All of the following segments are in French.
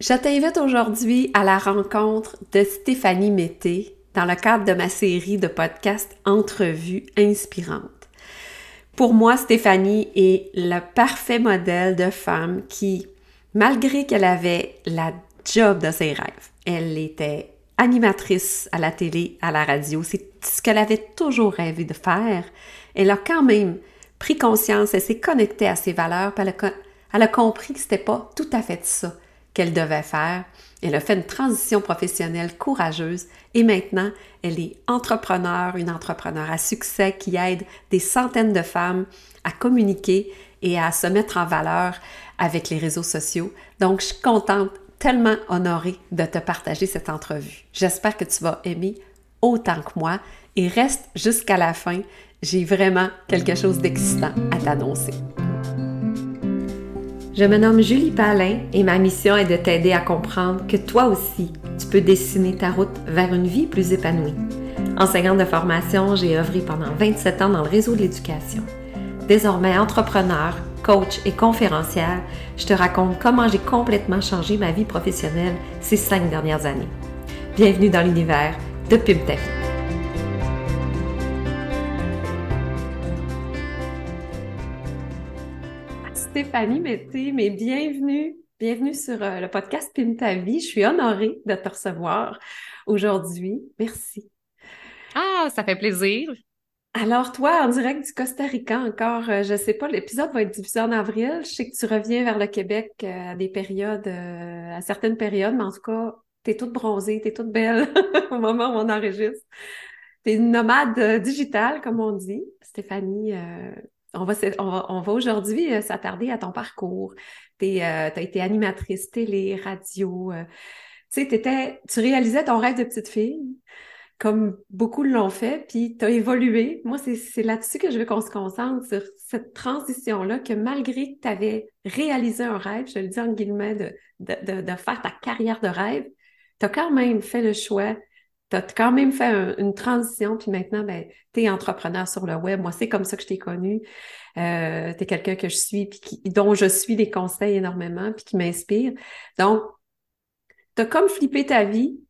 Je t'invite aujourd'hui à la rencontre de Stéphanie Mété dans le cadre de ma série de podcasts Entrevues inspirantes. Pour moi, Stéphanie est le parfait modèle de femme qui, malgré qu'elle avait la job de ses rêves, elle était animatrice à la télé, à la radio, c'est ce qu'elle avait toujours rêvé de faire. Elle a quand même pris conscience, elle s'est connectée à ses valeurs, elle a, elle a compris que c'était pas tout à fait ça qu'elle devait faire. Elle a fait une transition professionnelle courageuse et maintenant, elle est entrepreneur, une entrepreneur à succès qui aide des centaines de femmes à communiquer et à se mettre en valeur avec les réseaux sociaux. Donc, je suis contente, tellement honorée de te partager cette entrevue. J'espère que tu vas aimer autant que moi et reste jusqu'à la fin. J'ai vraiment quelque chose d'excitant à t'annoncer. Je me nomme Julie Palin et ma mission est de t'aider à comprendre que toi aussi, tu peux dessiner ta route vers une vie plus épanouie. Enseignante de formation, j'ai œuvré pendant 27 ans dans le réseau de l'éducation. Désormais entrepreneur, coach et conférencière, je te raconte comment j'ai complètement changé ma vie professionnelle ces cinq dernières années. Bienvenue dans l'univers de Pub Stéphanie Mété, mais bienvenue, bienvenue sur euh, le podcast Pim ta vie. Je suis honorée de te recevoir aujourd'hui. Merci. Ah, ça fait plaisir. Alors toi, en direct du Costa Rica encore, euh, je sais pas, l'épisode va être diffusé en avril. Je sais que tu reviens vers le Québec euh, à des périodes, à certaines périodes, mais en tout cas, tu es toute bronzée, tu es toute belle au moment où on enregistre. Tu es une nomade digitale, comme on dit. Stéphanie, on va, aujourd'hui euh, s'attarder à ton parcours. Tu euh, as été animatrice télé, radio. Euh, tu sais, tu réalisais ton rêve de petite fille, comme beaucoup l'ont fait, puis tu as évolué. Moi, c'est là-dessus que je veux qu'on se concentre, sur cette transition-là, que malgré que tu avais réalisé un rêve, je le dis en guillemets, de, de, de faire ta carrière de rêve, tu as quand même fait le choix tu as quand même fait une transition, puis maintenant, ben, tu es entrepreneur sur le web. Moi, c'est comme ça que je t'ai connu. Euh, tu es quelqu'un que je suis, puis qui, dont je suis des conseils énormément, puis qui m'inspire. Donc, tu as comme flippé ta vie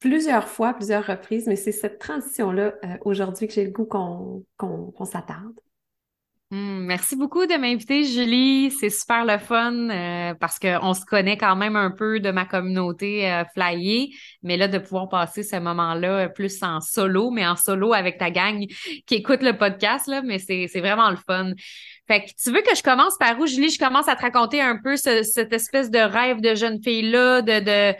plusieurs fois, plusieurs reprises, mais c'est cette transition-là euh, aujourd'hui que j'ai le goût qu'on qu'on s'attarde. Hmm, merci beaucoup de m'inviter, Julie. C'est super le fun euh, parce qu'on se connaît quand même un peu de ma communauté euh, flyer, mais là, de pouvoir passer ce moment-là plus en solo, mais en solo avec ta gang qui écoute le podcast, là, mais c'est vraiment le fun. Fait que tu veux que je commence par où, Julie? Je commence à te raconter un peu cette espèce de rêve de jeune fille-là, de, de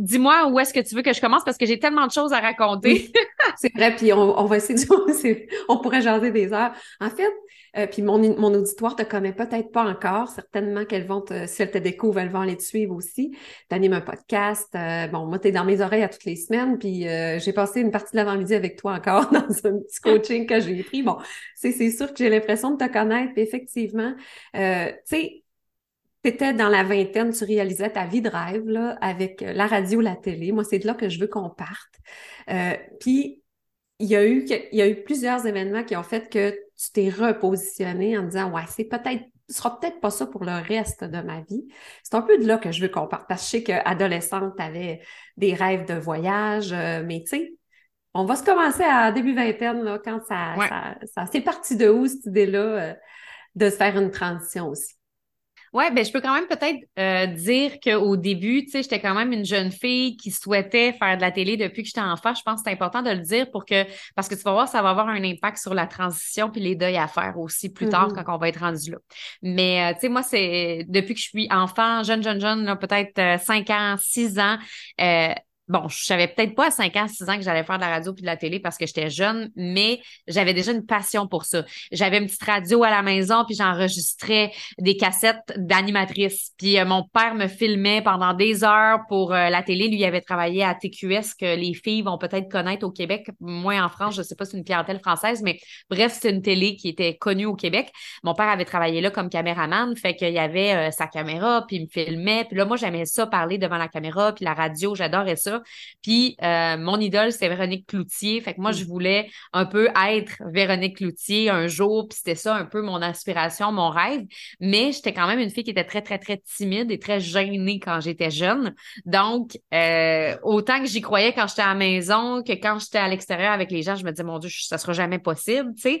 dis-moi où est-ce que tu veux que je commence parce que j'ai tellement de choses à raconter. c'est vrai, puis on, on va essayer de, on pourrait jaser des heures. En fait, euh, puis mon, mon auditoire te connaît peut-être pas encore. Certainement qu'elles vont te, si elles te découvrent, elles vont aller te suivre aussi. Tu animes un podcast. Euh, bon, moi, tu es dans mes oreilles à toutes les semaines. Puis euh, j'ai passé une partie de l'avant-midi avec toi encore dans un petit coaching que j'ai pris. Bon, c'est sûr que j'ai l'impression de te connaître. Puis effectivement, tu sais, tu étais dans la vingtaine, tu réalisais ta vie de rêve là, avec la radio, la télé. Moi, c'est de là que je veux qu'on parte. puis il y a eu il y a eu plusieurs événements qui ont fait que tu t'es repositionné en disant ouais c'est peut-être ce sera peut-être pas ça pour le reste de ma vie. C'est un peu de là que je veux qu'on parte parce que je sais qu'adolescente tu avais des rêves de voyage euh, mais tu sais on va se commencer à début vingtaine là quand ça ça, ça c'est parti de où cette idée là euh, de se faire une transition aussi? Ouais, ben je peux quand même peut-être euh, dire qu'au début, tu sais, j'étais quand même une jeune fille qui souhaitait faire de la télé depuis que j'étais enfant. Je pense que c'est important de le dire pour que parce que tu vas voir, ça va avoir un impact sur la transition puis les deuils à faire aussi plus tard mm-hmm. quand on va être rendu là. Mais euh, tu sais, moi, c'est depuis que je suis enfant, jeune, jeune, jeune, peut-être euh, 5 ans, 6 ans, euh, bon, je savais peut-être pas à 5 ans, 6 ans que j'allais faire de la radio puis de la télé parce que j'étais jeune, mais j'avais déjà une passion pour ça. J'avais une petite radio à la maison puis j'enregistrais des cassettes d'animatrices. Puis euh, mon père me filmait pendant des heures pour euh, la télé. Lui, avait travaillé à TQS que les filles vont peut-être connaître au Québec. Moi, en France, je sais pas si c'est une clientèle française, mais bref, c'est une télé qui était connue au Québec. Mon père avait travaillé là comme caméraman, fait qu'il y avait euh, sa caméra puis il me filmait. Puis là, moi, j'aimais ça parler devant la caméra puis la radio, j'adorais ça. Ça. Puis euh, mon idole, c'est Véronique Cloutier. Fait que moi, je mm. voulais un peu être Véronique Cloutier un jour, puis c'était ça un peu mon aspiration, mon rêve. Mais j'étais quand même une fille qui était très, très, très timide et très gênée quand j'étais jeune. Donc, euh, autant que j'y croyais quand j'étais à la maison que quand j'étais à l'extérieur avec les gens, je me disais, mon Dieu, ça sera jamais possible, tu sais.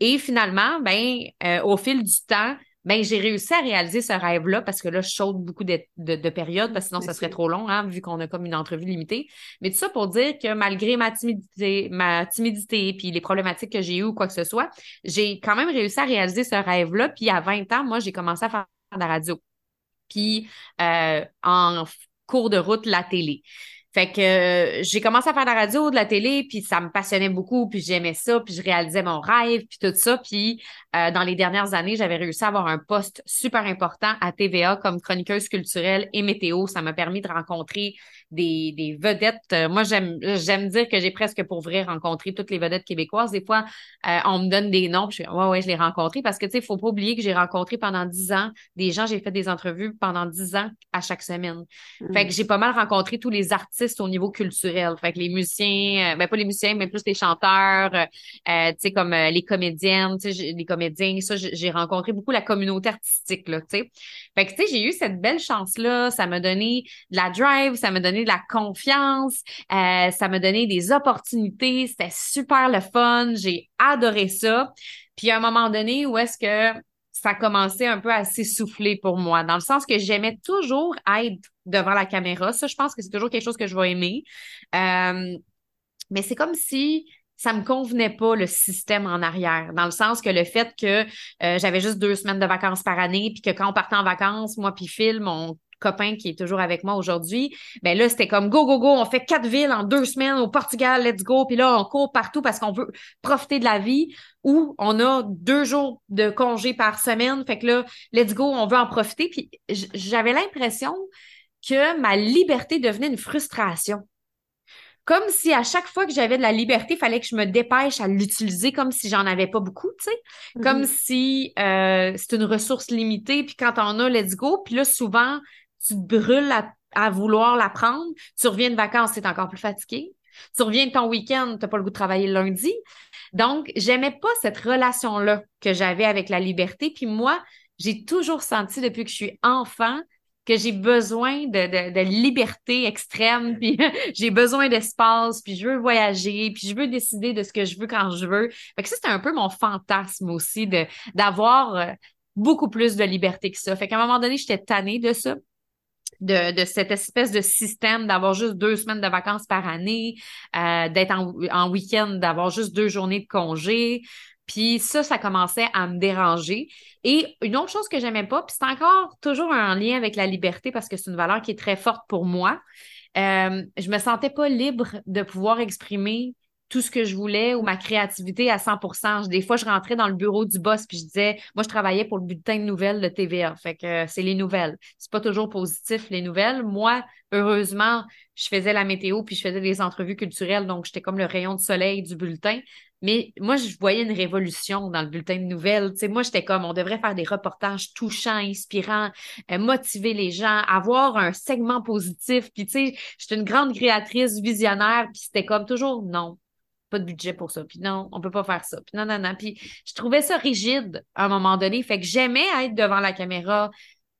Et finalement, ben, euh, au fil du temps, ben, j'ai réussi à réaliser ce rêve-là parce que là, je saute beaucoup de, de, périodes parce que sinon, ça serait trop long, hein, vu qu'on a comme une entrevue limitée. Mais tout ça pour dire que malgré ma timidité, ma timidité puis les problématiques que j'ai eues ou quoi que ce soit, j'ai quand même réussi à réaliser ce rêve-là. Puis à 20 ans, moi, j'ai commencé à faire de la radio. Puis euh, en cours de route, la télé. Fait que euh, j'ai commencé à faire de la radio, de la télé, puis ça me passionnait beaucoup, puis j'aimais ça, puis je réalisais mon rêve, puis tout ça. Puis euh, dans les dernières années, j'avais réussi à avoir un poste super important à TVA comme chroniqueuse culturelle et météo. Ça m'a permis de rencontrer des, des vedettes. Euh, moi, j'aime j'aime dire que j'ai presque pour vrai rencontré toutes les vedettes québécoises. Des fois, on me donne des noms, puis je suis ouais, ouais, je les rencontré parce que, tu sais, il faut pas oublier que j'ai rencontré pendant dix ans des gens, j'ai fait des entrevues pendant dix ans à chaque semaine. Fait mm. que j'ai pas mal rencontré tous les artistes au niveau culturel. Fait que les musiciens, euh, ben pas les musiciens, mais plus les chanteurs, euh, euh, tu sais, comme les comédiennes, tu sais, les comédiens, ça, j'ai rencontré beaucoup la communauté artistique, là, tu sais. Fait que, tu sais, j'ai eu cette belle chance-là. Ça m'a donné de la drive, ça m'a donné de la confiance, ça m'a donné des opportunités. C'était super le fun. J'ai adoré ça. Puis à un moment donné, où est-ce que ça commençait un peu à s'essouffler pour moi, dans le sens que j'aimais toujours être devant la caméra. Ça, je pense que c'est toujours quelque chose que je vais aimer. Euh, mais c'est comme si ça me convenait pas le système en arrière, dans le sens que le fait que euh, j'avais juste deux semaines de vacances par année, puis que quand on partait en vacances, moi puis Phil, mon copain qui est toujours avec moi aujourd'hui, ben là, c'était comme go, go, go, on fait quatre villes en deux semaines au Portugal, let's go. Puis là, on court partout parce qu'on veut profiter de la vie ou on a deux jours de congé par semaine. Fait que là, let's go, on veut en profiter. Puis j'avais l'impression que ma liberté devenait une frustration. Comme si à chaque fois que j'avais de la liberté, il fallait que je me dépêche à l'utiliser comme si j'en avais pas beaucoup, tu sais. Mm-hmm. Comme si euh, c'est une ressource limitée, puis quand on a, let's go. Puis là, souvent, tu te brûles à, vouloir la prendre. Tu reviens de vacances, c'est encore plus fatigué. Tu reviens de ton week-end, tu n'as pas le goût de travailler le lundi. Donc, j'aimais pas cette relation-là que j'avais avec la liberté. Puis moi, j'ai toujours senti depuis que je suis enfant que j'ai besoin de, liberté extrême, puis j'ai besoin d'espace, puis je veux voyager, puis je veux décider de ce que je veux quand je veux. Fait que ça, c'était un peu mon fantasme aussi de d'avoir euh, beaucoup plus de liberté que ça. Fait qu'à un moment donné, j'étais tannée de ça de, cette espèce de système d'avoir juste deux semaines de vacances par année, euh, d'être en, week-end, d'avoir juste deux journées de congé. Puis ça, ça commençait à me déranger. Et une autre chose que j'aimais pas, puis c'est encore toujours un lien avec la liberté parce que c'est une valeur qui est très forte pour moi. Euh, je me sentais pas libre de pouvoir exprimer tout ce que je voulais ou ma créativité à 100 Des fois, je rentrais dans le bureau du boss puis je disais, moi, je travaillais pour le bulletin de nouvelles de TVA. Fait que c'est les nouvelles. C'est pas toujours positif, les nouvelles. Moi, heureusement, je faisais la météo puis je faisais des entrevues culturelles. Donc, j'étais comme le rayon de soleil du bulletin. Mais moi, je voyais une révolution dans le bulletin de nouvelles. Moi, j'étais comme, on devrait faire des reportages touchants, inspirants, euh, motiver les gens, avoir un segment positif. Puis, tu sais, j'étais une grande créatrice visionnaire. Puis, c'était comme toujours, non, pas de budget pour ça. Puis non, on peut pas faire ça. Puis non, non, non. Puis je trouvais ça rigide à un moment donné. Fait que j'aimais être devant la caméra,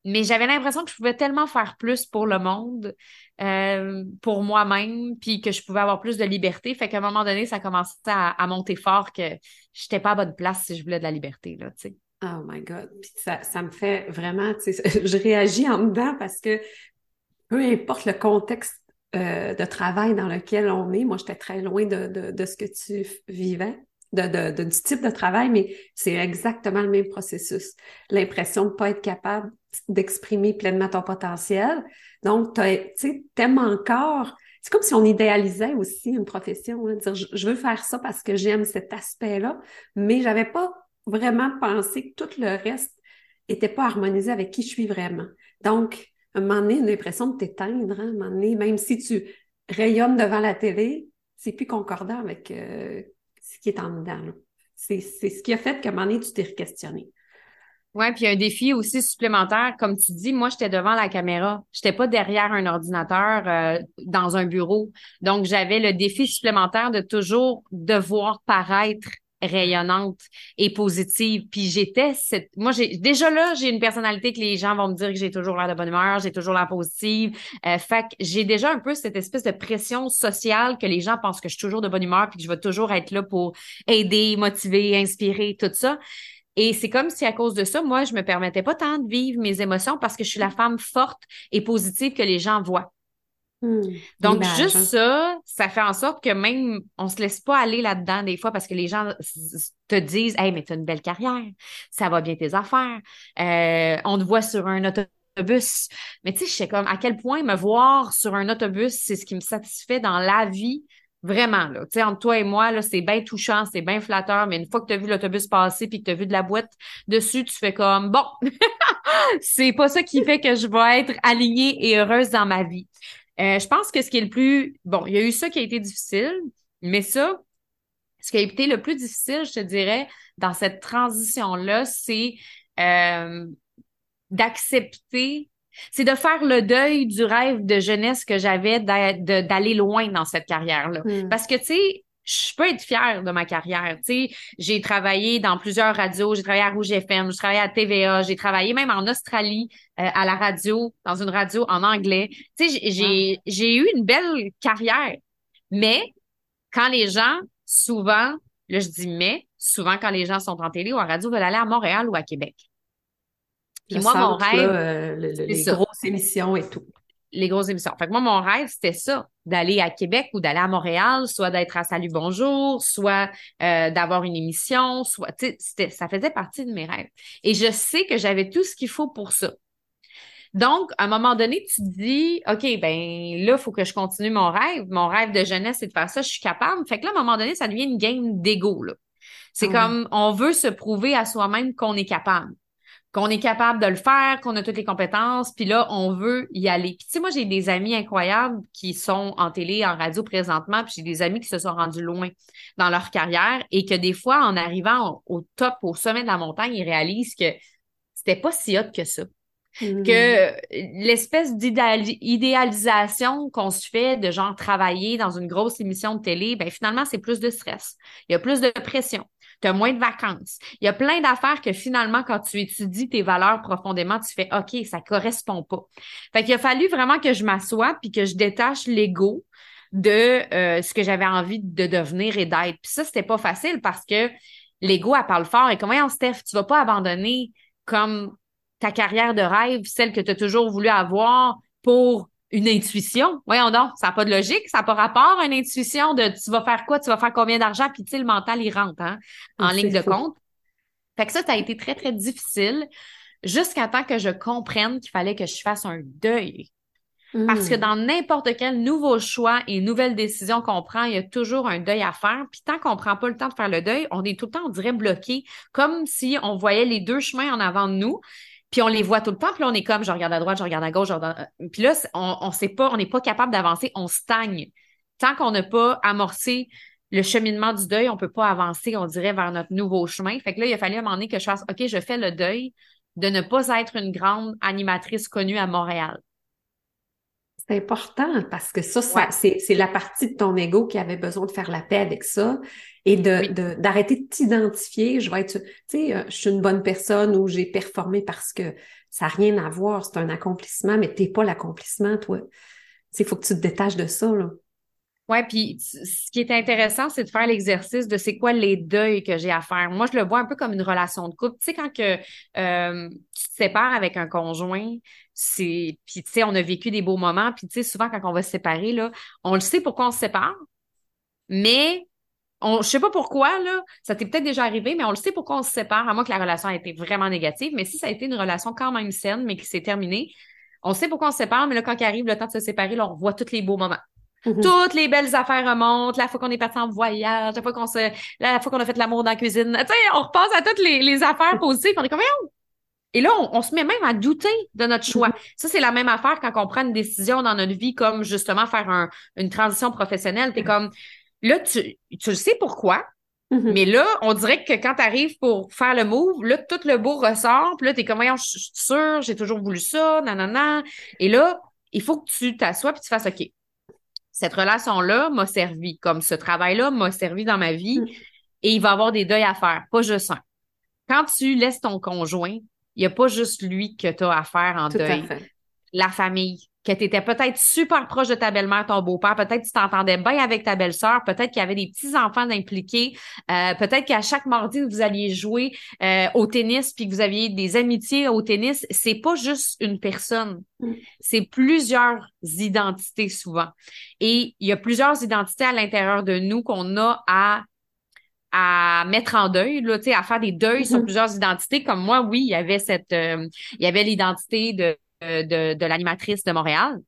mais j'avais l'impression que je pouvais tellement faire plus pour le monde, euh, pour moi-même, puis que je pouvais avoir plus de liberté. Fait qu'à un moment donné, ça commençait à, monter fort que j'étais pas à bonne place si je voulais de la liberté, là, tu sais. Oh my God. Puis ça, ça me fait vraiment, tu sais, je réagis en dedans parce que peu importe le contexte euh, de travail dans lequel on est. Moi, j'étais très loin de, de, ce que tu vivais, de, de, du type de travail, mais c'est exactement le même processus. L'impression de ne pas être capable d'exprimer pleinement ton potentiel. Donc, tu aimes encore. C'est comme si on idéalisait aussi une profession, hein, dire je, veux faire ça parce que j'aime cet aspect-là, mais j'avais pas vraiment pensé que tout le reste était pas harmonisé avec qui je suis vraiment. Donc, un moment une impression de t'éteindre, hein, même si tu rayonnes devant la télé, c'est plus concordant avec euh, ce qui est en dedans. C'est ce qui a fait qu'à un tu t'es questionné. Ouais, puis un défi aussi supplémentaire, comme tu dis, moi j'étais devant la caméra, j'étais pas derrière un ordinateur euh, dans un bureau, donc j'avais le défi supplémentaire de toujours devoir paraître rayonnante et positive. Puis j'étais cette... moi j'ai déjà là j'ai une personnalité que les gens vont me dire que j'ai toujours l'air de bonne humeur, j'ai toujours l'air positive. Euh, fait que j'ai déjà un peu cette espèce de pression sociale que les gens pensent que je suis toujours de bonne humeur puis que je vais toujours être là pour aider, motiver, inspirer, tout ça. Et c'est comme si à cause de ça, moi, je me permettais pas tant de vivre mes émotions parce que je suis la femme forte et positive que les gens voient. Hmm. Donc, juste ça, ça fait en sorte que même on se laisse pas aller là-dedans des fois parce que les gens te disent Hey, mais tu as une belle carrière, ça va bien tes affaires, euh, on te voit sur un autobus. Mais tu sais, je sais comme à quel point me voir sur un autobus, c'est ce qui me satisfait dans la vie Vraiment, là. Tu sais, entre toi et moi, là, c'est bien touchant, c'est bien flatteur, mais une fois que tu as vu l'autobus passer puis que tu as vu de la boîte dessus, tu fais comme bon, c'est pas ça qui fait que je vais être alignée et heureuse dans ma vie. Euh, je pense que ce qui est le plus. Bon, il y a eu ça qui a été difficile, mais ça, ce qui a été le plus difficile, je te dirais, dans cette transition-là, c'est euh, d'accepter c'est de faire le deuil du rêve de jeunesse que j'avais d'aller loin dans cette carrière-là. Hmm. Parce que, tu sais, je peux être fière de ma carrière. Tu sais, j'ai travaillé dans plusieurs radios, j'ai travaillé à Rouge FM, j'ai travaillé à TVA, j'ai travaillé même en Australie euh, à la radio, dans une radio en anglais. Tu sais, j'ai, j'ai eu une belle carrière. Mais quand les gens, souvent, là je dis mais, souvent quand les gens sont en télé ou en radio, veulent aller à Montréal ou à Québec. Puis moi, mon rêve. Euh, les grosses émissions et tout. Les grosses émissions. Fait que moi, mon rêve, c'était ça, d'aller à Québec ou d'aller à Montréal, soit d'être à Salut Bonjour, soit euh, d'avoir une émission, soit. Ça faisait partie de mes rêves. Et je sais que j'avais tout ce qu'il faut pour ça. Donc, à un moment donné, tu te dis, OK, ben là, il faut que je continue mon rêve. Mon rêve de jeunesse, c'est de faire ça, je suis capable. Fait que là, à un moment donné, ça devient une game d'ego. C'est ah comme on veut se prouver à soi-même qu'on est capable qu'on est capable de le faire, qu'on a toutes les compétences, puis là, on veut y aller. Puis tu sais, moi, j'ai des amis incroyables qui sont en télé, en radio présentement, puis j'ai des amis qui se sont rendus loin dans leur carrière et que des fois, en arrivant au, top, au sommet de la montagne, ils réalisent que c'était pas si hot que ça. Mm. Que l'espèce d'idéalisation qu'on se fait de genre travailler dans une grosse émission de télé, ben finalement, c'est plus de stress. Il y a plus de pression tu as moins de vacances. Il y a plein d'affaires que finalement, quand tu étudies tes valeurs profondément, tu fais OK, ça correspond pas. Fait qu'il a fallu vraiment que je m'assoie puis que je détache l'ego de euh, ce que j'avais envie de devenir et d'être. Puis ça, c'était pas facile parce que l'ego, elle parle fort. Et comment, Steph, tu vas pas abandonner comme ta carrière de rêve, celle que tu as toujours voulu avoir pour une intuition. Voyons donc, ça n'a pas de logique, ça n'a pas rapport à une intuition de tu vas faire quoi, tu vas faire combien d'argent, puis tu sais, le mental, il rentre hein, en ligne de compte. Fait que ça, ça a été très, très difficile jusqu'à temps que je comprenne qu'il fallait que je fasse un deuil. Parce que hmm. dans n'importe quel nouveau choix et nouvelle décision qu'on prend, il y a toujours un deuil à faire. Puis tant qu'on prend pas le temps de faire le deuil, on est tout le temps, on dirait, bloqué, comme si on voyait les deux chemins en avant de nous. Puis on les voit tout le temps, puis là, on est comme, je regarde à droite, je regarde à gauche, je puis là, on, on sait pas, on n'est pas capable d'avancer, on stagne. Tant qu'on n'a pas amorcé le cheminement du deuil, on peut pas avancer, on dirait, vers notre nouveau chemin. Fait que là, il a fallu à un moment donné que je fasse, OK, je fais le deuil de ne pas être une grande animatrice connue à Montréal. C'est important parce que ça, c'est la partie de ton ego qui avait besoin de faire la paix avec ça et de d'arrêter de t'identifier. Je vais être, tu sais, euh, je suis une bonne personne ou j'ai performé parce que ça n'a rien à voir. C'est un accomplissement, mais t'es pas l'accomplissement, toi. Il faut que tu te détaches de ça, là. Ouais, puis ce qui est intéressant, c'est de faire l'exercice de c'est quoi les deuils que j'ai à faire. Moi, je le vois un peu comme une relation de couple. Tu sais, quand que euh, tu te sépares avec un conjoint, c'est puis tu sais, on a vécu des beaux moments, puis tu sais, souvent quand on va se séparer là, on le sait pourquoi on se sépare, mais on, je sais pas pourquoi, là, ça t'est peut-être déjà arrivé, mais on le sait pourquoi on se sépare, à moins que la relation a été vraiment négative. Mais si ça a été une relation quand même saine, mais qui s'est terminée, on sait pourquoi on se sépare, mais là, quand il arrive le temps de se séparer, là, on voit tous les beaux moments. Mm-hmm. Toutes les belles affaires remontent, la fois qu'on est parti en voyage, la fois qu'on se, la fois qu'on a fait l'amour dans la cuisine. Tu sais, on repasse à toutes les, les affaires positives. On est comme, et là, on, se met même à douter de notre choix. Mm-hmm. Ça, c'est la même affaire quand on prend une décision dans notre vie, comme justement faire un, une transition professionnelle. T'es comme, là, tu, tu le sais pourquoi, Mm-hmm. Mais là, on dirait que quand tu arrives pour faire le move, là, tout le beau ressort, puis là, t'es comme, je suis sûre, j'ai toujours voulu ça, nanana. Et là, il faut que tu t'assoies puis tu fasses, OK, cette relation-là m'a servi, comme ce travail-là m'a servi dans ma vie, mm. et il va avoir des deuils à faire, pas juste un. Quand tu laisses ton conjoint, il n'y a pas juste lui que tu as à faire en deuil. La famille, que tu étais peut-être super proche de ta belle-mère, ton beau-père, peut-être que tu t'entendais bien avec ta belle-sœur, peut-être qu'il y avait des petits-enfants impliqués, euh, peut-être qu'à chaque mardi, vous alliez jouer euh, au tennis puis que vous aviez des amitiés au tennis. C'est pas juste une personne, mm. c'est plusieurs identités souvent. Et il y a plusieurs identités à l'intérieur de nous qu'on a à à mettre en deuil, là, à faire des deuils sur mm-hmm. plusieurs identités. Comme moi, oui, il y avait cette, euh, il y avait l'identité de de, de l'animatrice de Montréal.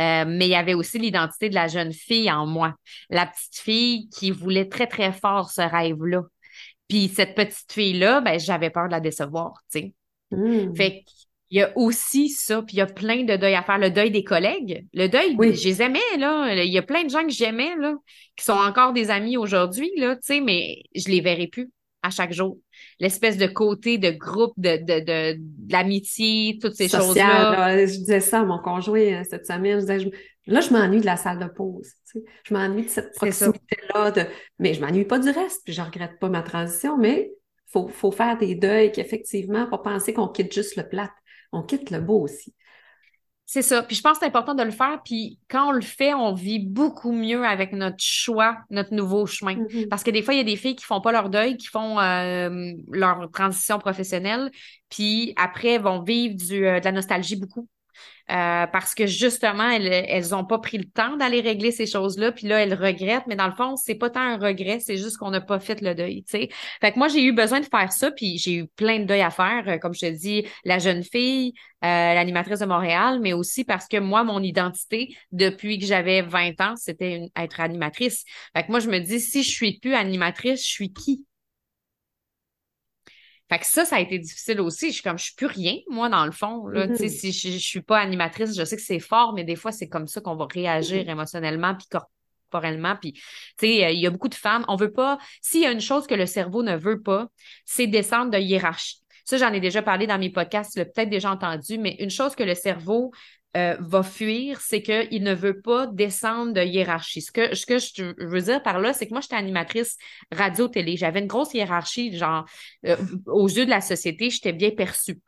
Euh, mais il y avait aussi l'identité de la jeune fille en moi, la petite fille qui voulait très, très fort ce rêve-là. Puis cette petite fille-là, ben, j'avais peur de la décevoir, tu sais. Hmm. Fait qu'il y a aussi ça, puis il y a plein de deuils à faire. Le deuil des collègues, le deuil, oui. je les aimais, là. Il y a plein de gens que j'aimais, là, qui sont encore des amis aujourd'hui, là, tu sais, mais je les verrai plus à chaque jour. L'espèce de côté de groupe, de, de, de, l'amitié, toutes ces choses-là. Je disais ça à mon conjoint euh, cette semaine. Je disais, là, je m'ennuie de la salle de pause. Tu sais. Je m'ennuie de cette proximité-là. De... Mais je m'ennuie pas du reste, puis je regrette pas ma transition, mais faut, faut faire des deuils qu'effectivement, pas penser qu'on quitte juste le plat. On quitte le beau aussi. C'est ça. Puis je pense que c'est important de le faire. Puis quand on le fait, on vit beaucoup mieux avec notre choix, notre nouveau chemin. Mm-hmm. Parce que des fois, il y a des filles qui font pas leur deuil, qui font euh, leur transition professionnelle, puis après vont vivre du, euh, de la nostalgie beaucoup. Euh, parce que justement, elles, elles ont pas pris le temps d'aller régler ces choses-là, puis là, elles regrettent, mais dans le fond, c'est pas tant un regret, c'est juste qu'on n'a pas fait le deuil, tu sais. Fait que moi, j'ai eu besoin de faire ça, puis j'ai eu plein de deuil à faire, euh, comme je te dis, la jeune fille, euh, l'animatrice de Montréal, mais aussi parce que moi, mon identité, depuis que j'avais 20 ans, c'était être animatrice. Fait que moi, je me dis, si je suis plus animatrice, je suis qui? Fait que ça, ça a été difficile aussi. Je suis comme, je suis plus rien, moi, dans le fond. Là. Mm-hmm. Si je, je, suis pas animatrice, je sais que c'est fort, mais des fois, c'est comme ça qu'on va réagir mm-hmm. émotionnellement puis corporellement. Puis, tu sais, euh, il y a beaucoup de femmes. On veut pas. S'il y a une chose que le cerveau ne veut pas, c'est descendre de hiérarchie. Ça, j'en ai déjà parlé dans mes podcasts, tu l'as peut-être déjà entendu, mais une chose que le cerveau euh, va fuir, c'est qu'il ne veut pas descendre de hiérarchie. Ce que, ce que je veux dire par là, c'est que moi, j'étais animatrice radio-télé. J'avais une grosse hiérarchie, genre, euh, aux yeux de la société, j'étais bien perçue.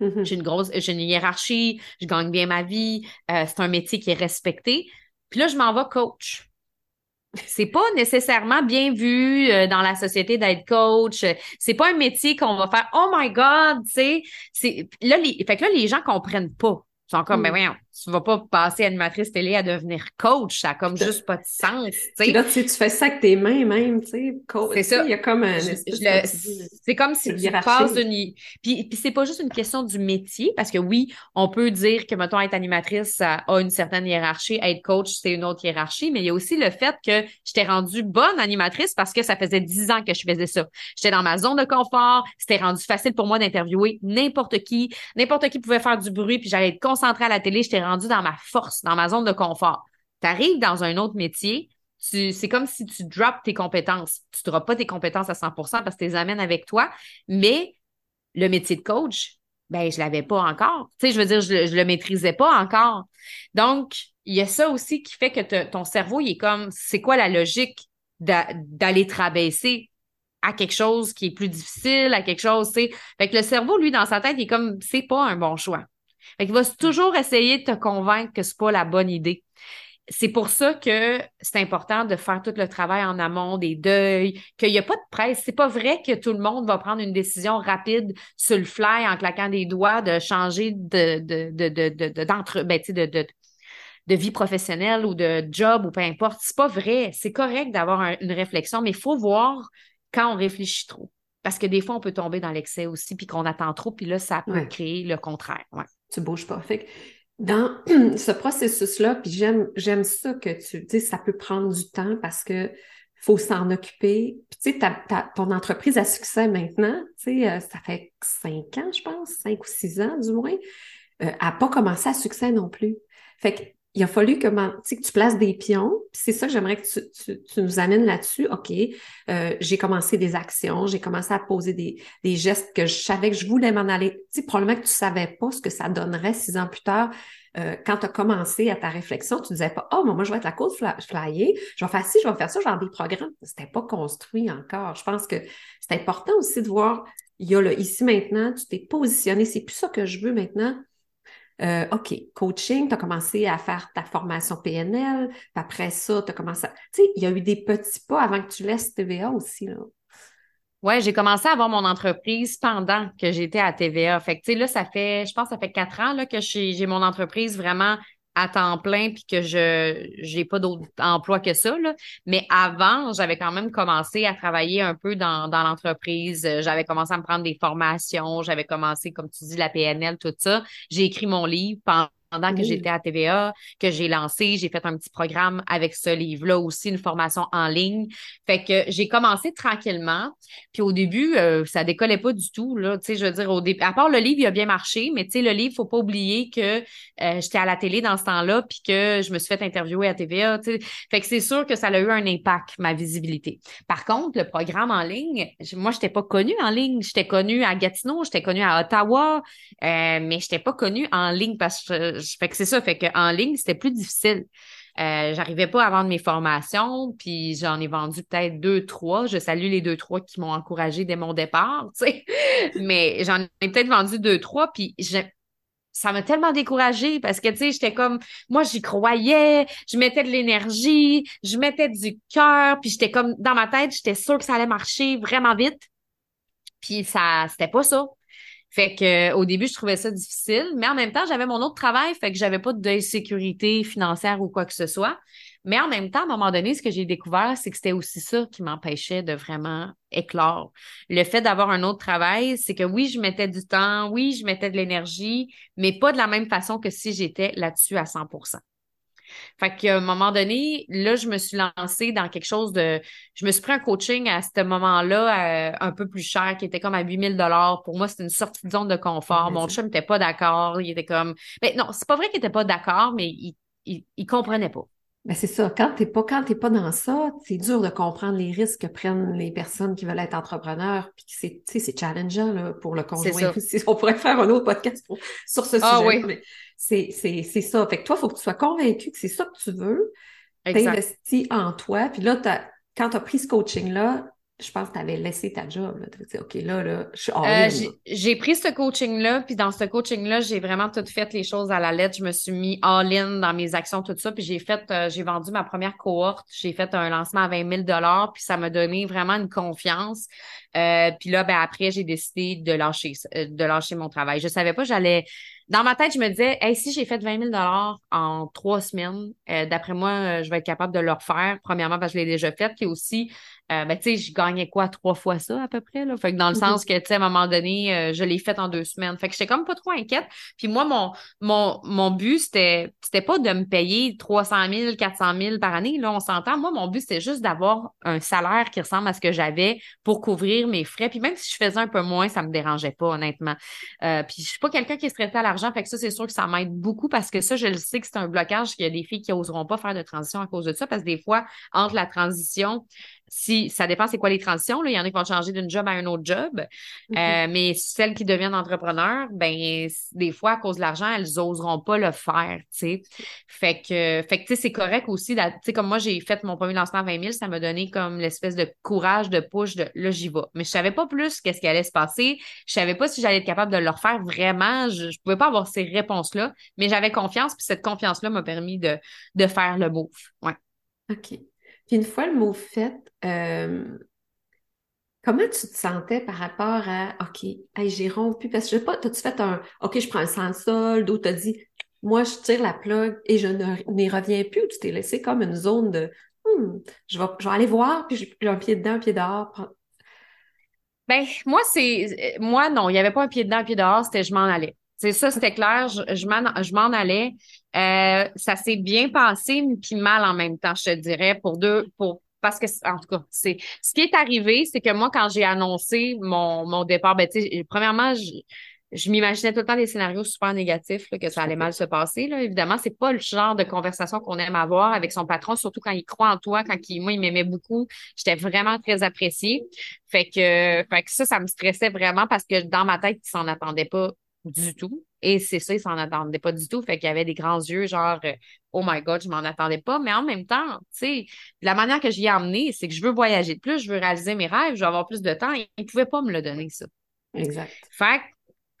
Mm-hmm. J'ai une grosse, j'ai une hiérarchie, je gagne bien ma vie, euh, c'est un métier qui est respecté. Puis là, je m'en vais coach. C'est pas nécessairement bien vu dans la société d'être coach. C'est pas un métier qu'on va faire Oh my God, tu sais. C'est là les, fait que là les gens comprennent pas. Ils sont comme, mais ben mm. voyons, tu vas pas passer animatrice télé à devenir coach, ça a comme juste pas de sens. Puis là, tu, sais, tu fais ça avec tes mains même, tu sais. C'est ça. Il y a comme un. C'est comme si tu passes une. Puis, puis c'est pas juste une question du métier, parce que oui, on peut dire que, mettons, être animatrice, ça a une certaine hiérarchie, être coach, c'est une autre hiérarchie, mais il y a aussi le fait que je t'ai rendue bonne animatrice parce que ça faisait dix ans que je faisais ça. J'étais dans ma zone de confort, c'était rendu facile pour moi d'interviewer n'importe qui, n'importe qui pouvait faire du bruit, puis j'allais être concentrée à la télé, j'étais dans ma force, dans ma zone de confort. Tu arrives dans un autre métier, c'est comme si tu drops tes compétences. Tu ne drops pas tes compétences à 100% parce que tu les amènes avec toi, mais le métier de coach, ben, je l'avais pas encore. Tu sais, je veux dire, je, ne le maîtrisais pas encore. Donc, il y a ça aussi qui fait que ton cerveau, il est comme, c'est quoi la logique d'aller te à quelque chose qui est plus difficile, à quelque chose, tu sais. Fait que le cerveau, lui, dans sa tête, il est comme, c'est pas un bon choix. Fait qu'il va toujours essayer de te convaincre que c'est pas la bonne idée. C'est pour ça que c'est important de faire tout le travail en amont des deuils, qu'il n'y a pas de presse. C'est pas vrai que tout le monde va prendre une décision rapide sur le fly en claquant des doigts de changer de, de, de, de, d'entre, ben, de, de, de vie professionnelle ou de job ou peu importe. C'est pas vrai. C'est correct d'avoir une réflexion, mais il faut voir quand on réfléchit trop. Parce que des fois, on peut tomber dans l'excès aussi, puis qu'on attend trop, puis là, ça peut créer le contraire. Ouais tu bouges pas. Fait dans ce processus-là, puis j'aime, ça que tu dis, ça peut prendre du temps parce que faut s'en occuper. Tu sais, ton entreprise a succès maintenant, tu sais, euh, ça fait cinq ans, je pense, cinq ou six ans du moins, euh, a pas commencé à succès non plus. Fait que il a fallu que, que tu places des pions. C'est ça que j'aimerais que tu, tu, nous amènes là-dessus. OK, euh, j'ai commencé des actions, j'ai commencé à poser des, des, gestes que je savais que je voulais m'en aller. Tu sais, probablement que tu savais pas ce que ça donnerait six ans plus tard. Euh, quand tu as commencé à ta réflexion, tu disais pas, oh, moi, je vais être la cause flyer, je vais faire ci, je vais faire ça, genre des programmes. C'était pas construit encore. Je pense que c'est important aussi de voir, il y a le ici maintenant, tu t'es positionné, c'est plus ça que je veux maintenant. Euh, OK, coaching, tu as commencé à faire ta formation PNL, puis après ça, tu as commencé à... Tu sais, il y a eu des petits pas avant que tu laisses TVA aussi, là. Ouais, j'ai commencé à avoir mon entreprise pendant que j'étais à TVA. Fait que, tu sais, là, ça fait, je pense, ça fait quatre ans là, que j'ai mon entreprise vraiment à temps plein puis que je j'ai pas d'autre emploi que ça. Mais avant, j'avais quand même commencé à travailler un peu dans, dans l'entreprise. J'avais commencé à me prendre des formations. J'avais commencé, comme tu dis, la PNL, tout ça. J'ai écrit mon livre pendant pendant que j'étais à TVA, que j'ai lancé, j'ai fait un petit programme avec ce livre-là aussi, une formation en ligne. Fait que j'ai commencé tranquillement. Puis au début, euh, ça décollait pas du tout. Là. Tu sais, je veux dire, au début, à part le livre, il a bien marché, mais tu sais, le livre, faut pas oublier que euh, j'étais à la télé dans ce temps-là, puis que je me suis fait interviewer à TVA. Tu sais. Fait que c'est sûr que ça a eu un impact, ma visibilité. Par contre, le programme en ligne, moi, j'étais pas connue en ligne. J'étais connue à Gatineau, j'étais connue à Ottawa, euh, mais j'étais pas connue en ligne parce que fait que c'est ça, fait qu'en ligne, c'était plus difficile. Euh, j'arrivais pas à vendre mes formations, puis j'en ai vendu peut-être deux, trois. Je salue les deux, trois qui m'ont encouragé dès mon départ, tu sais. Mais j'en ai peut-être vendu deux, trois, puis ça m'a tellement découragée parce que, tu sais, j'étais comme, moi, j'y croyais, je mettais de l'énergie, je mettais du cœur, puis j'étais comme, dans ma tête, j'étais sûre que ça allait marcher vraiment vite. Puis ça, c'était pas ça. Fait que au début, je trouvais ça difficile, mais en même temps, j'avais mon autre travail, fait que j'avais pas de sécurité financière ou quoi que ce soit. Mais en même temps, à un moment donné, ce que j'ai découvert, c'est que c'était aussi ça qui m'empêchait de vraiment éclore. Le fait d'avoir un autre travail, c'est que oui, je mettais du temps, oui, je mettais de l'énergie, mais pas de la même façon que si j'étais là-dessus à 100 fait qu'à un moment donné, là, je me suis lancée dans quelque chose de. Je me suis pris un coaching à ce moment-là euh, un peu plus cher, qui était comme à 8000 dollars. Pour moi, c'était une sortie de zone de confort. Mon chum n'était pas d'accord. Il était comme. Ben non, c'est pas vrai qu'il n'était pas d'accord, mais il, il, comprenait pas. Ben c'est ça. Quand t'es pas, quand t'es pas dans ça, c'est dur de comprendre les risques que prennent les personnes qui veulent être entrepreneurs. Puis c'est, c'est challengeant là, pour le conjoint. On pourrait faire un autre podcast sur ce ah sujet. Oui. C'est, ça. Fait que toi, il faut que tu sois convaincu que c'est ça que tu veux. Tu investi en toi. Puis là, quand tu as pris ce coaching-là, je pense que tu avais laissé ta job. Tu dit, OK, là, là, je suis euh, J'ai pris ce coaching-là, puis dans ce coaching-là, j'ai vraiment tout fait les choses à la lettre. Je me suis mis all-in dans mes actions, tout ça. Puis j'ai fait, euh, j'ai vendu ma première cohorte. J'ai fait un lancement à 20 000 puis ça m'a donné vraiment une confiance. Euh, puis là, ben, après, j'ai décidé de lâcher, de lâcher mon travail. Je savais pas, j'allais dans ma tête, je me disais, hey, si j'ai fait 20 000 en trois semaines, euh, d'après moi, euh, je vais être capable de le refaire. Premièrement, parce que je l'ai déjà fait. Puis aussi, euh, ben, tu sais, je gagnais quoi, trois fois ça à peu près. Là? Fait que dans le mm-hmm. sens que, tu sais, à un moment donné, je l'ai fait en deux semaines. Fait que j'étais comme pas trop inquiète. Puis moi, mon, mon, mon but, c'était, c'était pas de me payer 300 000, 400 000 par année. Là, on s'entend. Moi, mon but, c'était juste d'avoir un salaire qui ressemble à ce que j'avais pour couvrir mes frais. Puis même si je faisais un peu moins, ça me dérangeait pas, honnêtement. puis je suis pas quelqu'un qui est stressé à l'argent fait que ça, c'est sûr que ça m'aide beaucoup parce que ça, je le sais que c'est un blocage qu'il y a des filles qui n'oseront pas faire de transition à cause de ça parce que des fois, entre la transition, si ça dépend c'est quoi les transitions, là, il y en a qui vont changer d'une job à un autre job. Euh, mais celles qui deviennent entrepreneurs, ben des fois, à cause de l'argent, elles n'oseront pas le faire. sais. Fait que, fait que c'est correct aussi. sais comme moi, j'ai fait mon premier lancement à 20 000, ça m'a donné comme l'espèce de courage, de push de là, j'y vais. Mais je savais pas plus qu'est-ce qui allait se passer. Je savais pas si j'allais être capable de le refaire vraiment. Je, je pouvais pas avoir ces réponses-là, mais j'avais confiance, puis cette confiance-là m'a permis de, de faire le move. Ouais. OK. Puis une fois le mot fait, euh, comment tu te sentais par rapport à OK, j'ai rompu parce que je sais pas, as-tu fait un OK, je prends un sang solde ou t'as dit moi je tire la plug et je n'y reviens plus ou tu t'es laissé comme une zone de hmm, je, vais, je vais aller voir puis j'ai un pied dedans, un pied dehors. Ben, moi, c'est. Moi, non, il n'y avait pas un pied dedans, un pied dehors, c'était je m'en allais. C'est ça, c'était clair, je, je m'en allais. Euh, ça s'est bien passé, puis mal en même temps, je te dirais, pour deux, pour parce que en tout cas, c'est ce qui est arrivé, c'est que moi, quand j'ai annoncé mon, mon départ, ben, premièrement, je m'imaginais tout le temps des scénarios super négatifs, que ça allait mal se passer. Là. Évidemment, c'est pas le genre de conversation qu'on aime avoir avec son patron, surtout quand il croit en toi, quand il, moi, il m'aimait beaucoup. J'étais vraiment très appréciée. Fait que, fait que ça, ça me stressait vraiment parce que dans ma tête, il s'en attendait pas du tout. Et c'est ça, il s'en attendait pas du tout. Fait qu'il y avait des grands yeux, genre, euh, oh my God, je m'en attendais pas. Mais en même temps, tu sais, la manière que j'y ai amené, c'est que je veux voyager de plus, je veux réaliser mes rêves, je veux avoir plus de temps. Il ne pouvait pas me le donner, ça. Exact. Fait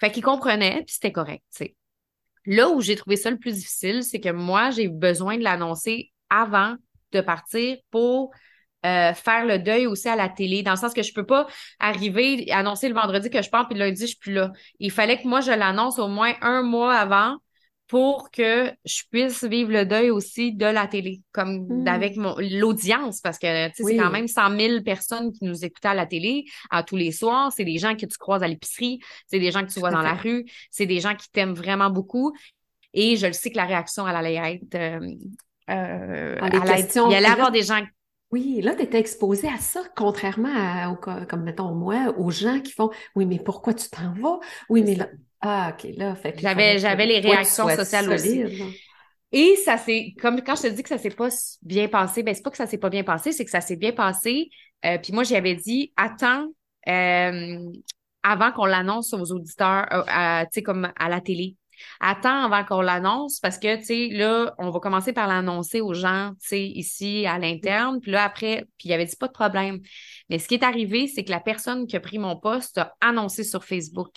fait qu'il comprenait, puis c'était correct, sais. Là où j'ai trouvé ça le plus difficile, c'est que moi, j'ai besoin de l'annoncer avant de partir pour euh, faire le deuil aussi à la télé, dans le sens que je peux pas arriver, annoncer le vendredi que je pars, puis le lundi, je suis plus là. Il fallait que moi, je l'annonce au moins un mois avant pour que je puisse vivre le deuil aussi de la télé, comme hmm. avec l'audience, parce que c'est quand même 100 000 personnes qui nous écoutaient à la télé à tous les soirs. C'est des gens que tu croises à l'épicerie, c'est des gens que tu vois dans la rue, c'est des gens qui t'aiment vraiment beaucoup. Et je le sais que la réaction, elle allait être... Euh, euh, ah, il allait avoir des gens oui, là, tu étais exposé à ça, contrairement à, comme mettons moi, aux gens qui font Oui, mais pourquoi tu t'en vas? Oui, mais là, ah, OK, là, fait J'avais, j'avais les réactions sociales aussi. Et ça s'est, comme quand je te dis que ça s'est pas bien passé, ben c'est pas que ça s'est pas bien passé, c'est que ça s'est bien passé. Euh, puis moi, j'avais dit, attends, euh, avant qu'on l'annonce aux auditeurs, euh, tu sais, comme à la télé. Attends avant qu'on l'annonce parce que, tu sais, là, on va commencer par l'annoncer aux gens, tu sais, ici à l'interne. Puis là, après, puis il avait dit pas de problème. Mais ce qui est arrivé, c'est que la personne qui a pris mon poste a annoncé sur Facebook.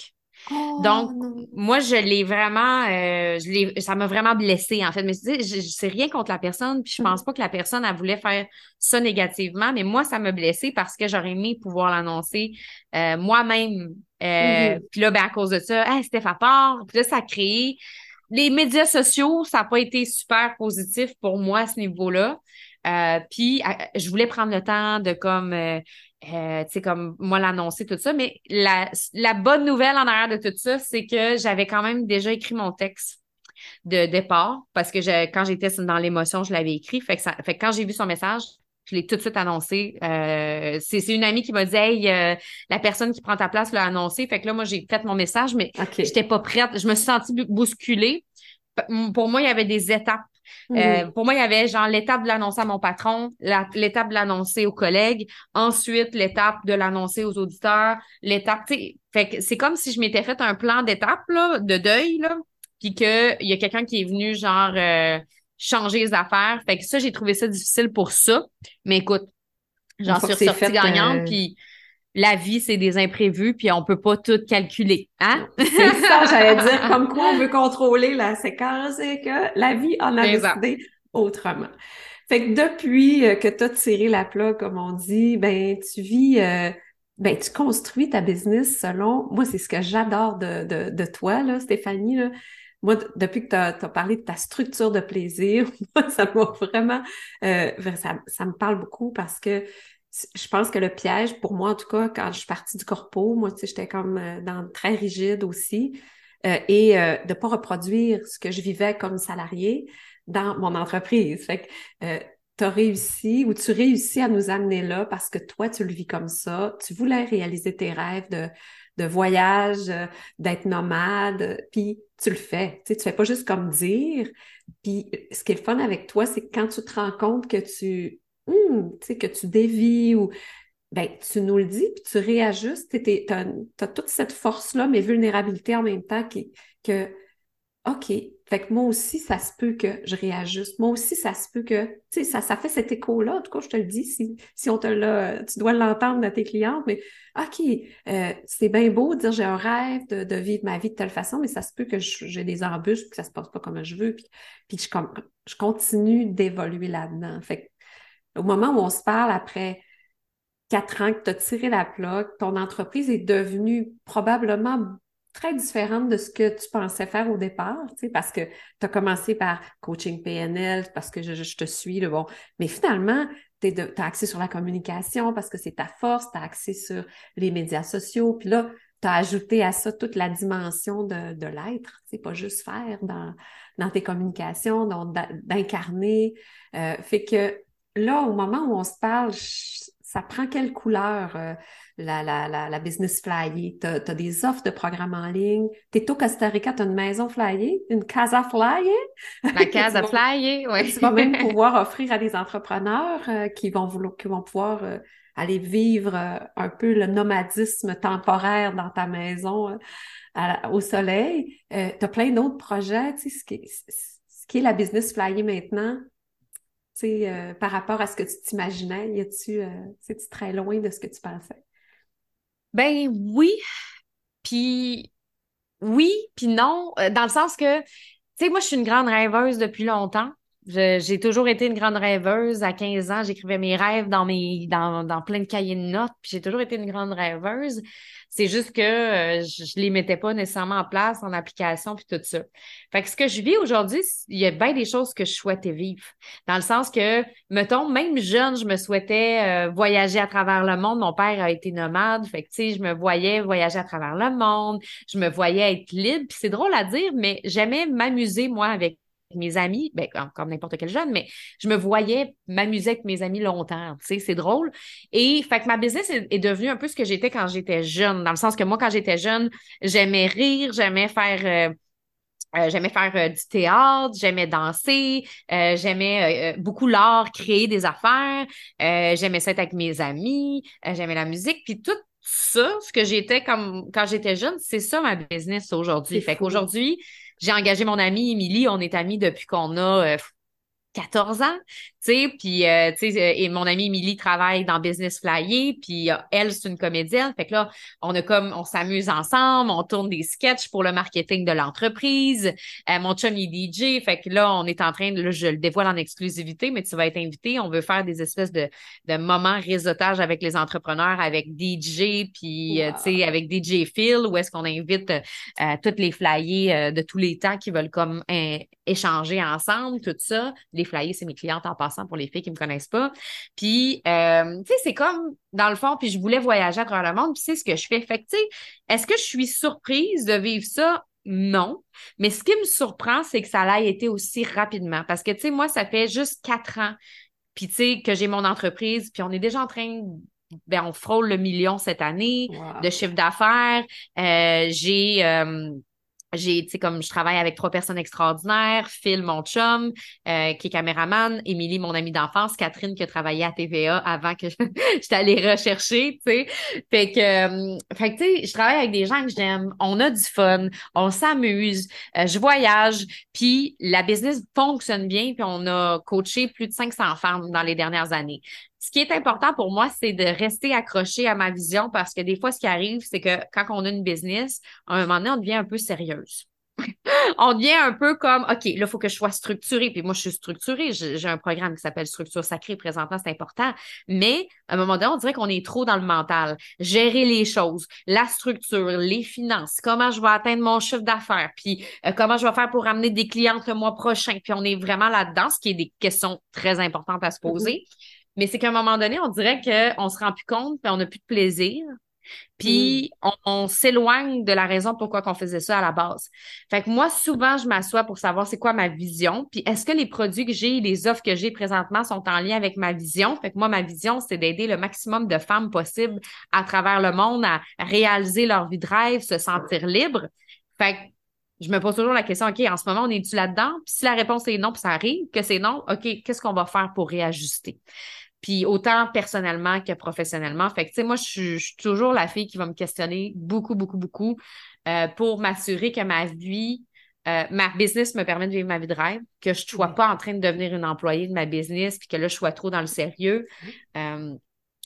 Oh, Donc, moi, je l'ai vraiment, euh, je ça m'a vraiment blessée, en fait. Mais je, je, sais rien contre la personne, puis je mm. pense pas que la personne, elle voulait faire ça négativement, mais moi, ça m'a blessée parce que j'aurais aimé pouvoir l'annoncer euh, moi-même. Euh, mm-hmm. Puis là, ben, à cause de ça, hey, Steph à part, puis là, ça a créé... Les médias sociaux, ça n'a pas été super positif pour moi à ce niveau-là. puis, je voulais prendre le temps de comme euh, tu sais, comme moi l'annoncer, tout ça. Mais la, la bonne nouvelle en arrière de tout ça, c'est que j'avais quand même déjà écrit mon texte de départ parce que quand j'étais dans l'émotion, je l'avais écrit. Fait que, ça, fait quand j'ai vu son message, je l'ai tout de suite annoncé. Euh, c'est une amie qui m'a dit Hey, euh, la personne qui prend ta place l'a annoncé. Fait que là, moi, j'ai fait mon message, mais j'étais pas prête. Je me suis sentie bousculée. Pour moi, il y avait des étapes euh, mhm. pour moi, il y avait genre l'étape de l'annoncer à mon patron, l'étape de l'annoncer aux collègues, ensuite l'étape de l'annoncer aux auditeurs, l'étape, tu sais, fait que c'est comme si je m'étais fait un plan d'étape, là, de deuil, là, puis qu'il y a quelqu'un qui est venu, genre, euh, changer les affaires. Fait que ça, j'ai trouvé ça difficile pour ça. Mais écoute, j'en suis ressortie gagnante, euh, puis la vie, c'est des imprévus, puis on peut pas tout calculer. Hein? C'est ça, j'allais dire, comme quoi on veut contrôler la séquence et que la vie en a décidé autrement. Fait que depuis euh, que tu as tiré la plat, comme on dit, ben tu vis, euh, ben tu construis ta business selon, moi c'est ce que j'adore de, de, de, toi, là, Stéphanie, là. Moi, depuis que tu as, parlé de ta structure de plaisir, moi, ça m'a vraiment, euh, ça, ça me parle beaucoup parce que je pense que le piège, pour moi en tout cas, quand je suis partie du corpo, moi, tu sais, j'étais comme euh, dans très rigide aussi, euh, et euh, de pas reproduire ce que je vivais comme salarié dans mon entreprise. Fait que tu as réussi ou tu réussis à nous amener là parce que toi, tu le vis comme ça. Tu voulais réaliser tes rêves de, de voyage, d'être nomade, puis tu le fais. Tu tu fais pas juste comme dire. Puis ce qui est le fun avec toi, c'est que quand tu te rends compte que tu Hum, tu sais, que tu dévis ou ben, tu nous le dis, puis tu réajustes, tu as, toute cette force-là, mais vulnérabilité en même temps qui, que, OK, fait que moi aussi, ça se peut que je réajuste. Moi aussi, ça se peut que, tu sais, ça, ça fait cet écho-là. En tout cas, je te le dis, si, si on te l'a, tu dois l'entendre de tes clientes, mais OK, euh, c'est bien beau de dire j'ai un rêve de, vivre ma vie de telle façon, mais ça se peut que j'ai des embûches, que ça se passe pas comme je veux, puis, puis je, je continue d'évoluer là-dedans. Fait que au moment où on se parle après quatre ans que tu as tiré la plaque, ton entreprise est devenue probablement très différente de ce que tu pensais faire au départ, tu sais, parce que tu as commencé par coaching PNL, parce que je, te suis, le bon. Mais finalement, tu as axé sur la communication parce que c'est ta force, tu as axé sur les médias sociaux, puis là, tu as ajouté à ça toute la dimension de, de l'être, c'est pas juste faire dans, dans tes communications, d'incarner. Euh, fait que là, au moment où on se parle, ça prend quelle couleur euh, la, la, la, business flyer? Tu as, des offres de programmes en ligne. Tu es au Costa Rica, tu as une maison flyer, une casa flyer? La casa flyer, oui. Tu vas même pouvoir offrir à des entrepreneurs euh, qui, vont vouloir, qui vont pouvoir euh, aller vivre un peu le nomadisme temporaire dans ta maison au soleil. tu as plein d'autres projets. Tu sais, ce, qui, ce qui est la business flyer maintenant, euh, par rapport à ce que tu t'imaginais? Y a-tu, euh, c'est-tu très loin de ce que tu pensais? Ben oui, puis oui, puis non, euh, dans le sens que, tu sais, moi, je suis une grande rêveuse depuis longtemps. J'ai toujours été une grande rêveuse. À 15 ans, j'écrivais mes rêves dans, mes, dans, dans plein de cahiers de notes, puis j'ai toujours été une grande rêveuse. C'est juste que euh, je, ne les mettais pas nécessairement en place, en application, puis tout ça. Fait que ce que je vis aujourd'hui, il y a bien des choses que je souhaitais vivre. Dans le sens que, mettons, même jeune, je me souhaitais euh, voyager à travers le monde. Mon père a été nomade. Fait que, tu sais, je me voyais voyager à travers le monde. Je me voyais être libre. Puis c'est drôle à dire, mais j'aimais m'amuser, moi, avec mes amis, ben, comme, n'importe quel jeune, mais je me voyais m'amuser avec mes amis longtemps. Tu sais, c'est drôle. Et fait que ma business est, devenue un peu ce que j'étais quand j'étais jeune, dans le sens que moi, quand j'étais jeune, j'aimais rire, j'aimais faire. Euh, euh, j'aimais faire euh, du théâtre, j'aimais danser, j'aimais beaucoup l'art, créer des affaires, j'aimais ça être avec mes amis, j'aimais la musique, puis tout ça, ce que j'étais comme quand j'étais jeune, c'est ça ma business aujourd'hui. Fait qu'aujourd'hui, j'ai engagé mon amie Émilie, on est amis depuis qu'on a 14 euh, ans euh, tu sais, euh, et mon amie Emily travaille dans Business Flyer, puis euh, elle c'est une comédienne, fait que là on a comme on s'amuse ensemble, on tourne des sketchs pour le marketing de l'entreprise. mon chum est DJ, fait que là on est en train de, je le dévoile en exclusivité, mais tu vas être invité, on veut faire des espèces de, de moments réseautage avec les entrepreneurs, avec DJ, puis tu sais avec DJ Phil, où est-ce qu'on invite toutes les flyers de tous les temps qui veulent comme échanger ensemble, tout ça. Les flyers c'est mes clientes en passant pour les filles qui me connaissent pas. Puis, euh, tu sais, c'est comme, dans le fond, puis je voulais voyager à travers le monde, puis c'est ce que je fais. Fait que, tu sais, est-ce que je suis surprise de vivre ça? Non. Mais ce qui me surprend, c'est que ça a été aussi rapidement. Parce que, tu sais, moi, ça fait juste quatre ans, puis, tu sais, que j'ai mon entreprise, puis on est déjà en train ben, on frôle le million cette année de chiffre d'affaires. Euh, j'ai euh, j'ai, tu sais, comme je travaille avec trois personnes extraordinaires, Phil, mon chum, euh, qui est caméraman, Émilie, mon amie d'enfance, Catherine, qui a travaillé à TVA avant que j'étais allée rechercher, tu sais. Fait que, euh, fait tu sais, je travaille avec des gens que j'aime, on a du fun, on s'amuse, euh, je voyage, puis la business fonctionne bien, puis on a coaché plus de 500 femmes dans les dernières années ce qui est important pour moi, c'est de rester accroché à ma vision parce que des fois, ce qui arrive, c'est que quand on a une business, à un moment donné, on devient un peu sérieuse. on devient un peu comme, OK, là, il faut que je sois structurée. Puis moi, je suis structurée. J'ai un programme qui s'appelle Structure sacrée. Présentement, c'est important. Mais à un moment donné, on dirait qu'on est trop dans le mental. Gérer les choses, la structure, les finances, comment je vais atteindre mon chiffre d'affaires, puis euh, comment je vais faire pour ramener des clientes le mois prochain. Puis on est vraiment là-dedans, ce qui est des questions très importantes à se mm-hmm. poser. Mais c'est qu'à un moment donné, on dirait qu'on se rend plus compte, puis on n'a plus de plaisir. Puis mm. on, s'éloigne de la raison pourquoi on faisait ça à la base. Fait que moi, souvent, je m'assois pour savoir c'est quoi ma vision. Puis est-ce que les produits que j'ai, les offres que j'ai présentement sont en lien avec ma vision? Fait que moi, ma vision, c'est d'aider le maximum de femmes possible à travers le monde à réaliser leur vie de rêve, se sentir libre. Fait que je me pose toujours la question, OK, en ce moment, on est-tu là-dedans? Puis si la réponse est non, puis ça arrive, que c'est non, OK, qu'est-ce qu'on va faire pour réajuster? Puis autant personnellement que professionnellement. Fait que, tu sais, moi, je suis, toujours la fille qui va me questionner beaucoup, beaucoup, beaucoup euh, pour m'assurer que ma vie, euh, ma business me permet de vivre ma vie de rêve, que je ne sois pas en train de devenir une employée de ma business, puis que là, je sois trop dans le sérieux. Euh,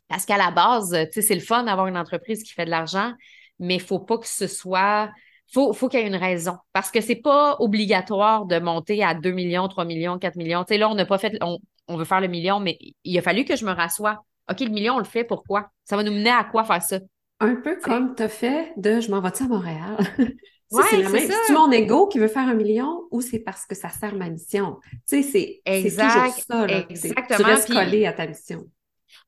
parce qu'à la base, tu sais, c'est le fun d'avoir une entreprise qui fait de l'argent, mais il ne faut pas que ce soit faut, faut qu'il y ait une raison. Parce que c'est pas obligatoire de monter à 2 millions, 3 millions, 4 millions. Tu sais, là, on n'a pas fait, on, veut faire le million, mais il a fallu que je me rassoie. OK, le million, on le fait, pourquoi? Ça va nous mener à quoi faire ça? Un peu comme tu as fait de je m'en vais-tu à Montréal? Ouais, c'est C'est mon ego qui veut faire un million ou c'est parce que ça sert ma mission? Tu sais, c'est toujours ça. Là. Exactement. Tu restes collé à ta mission.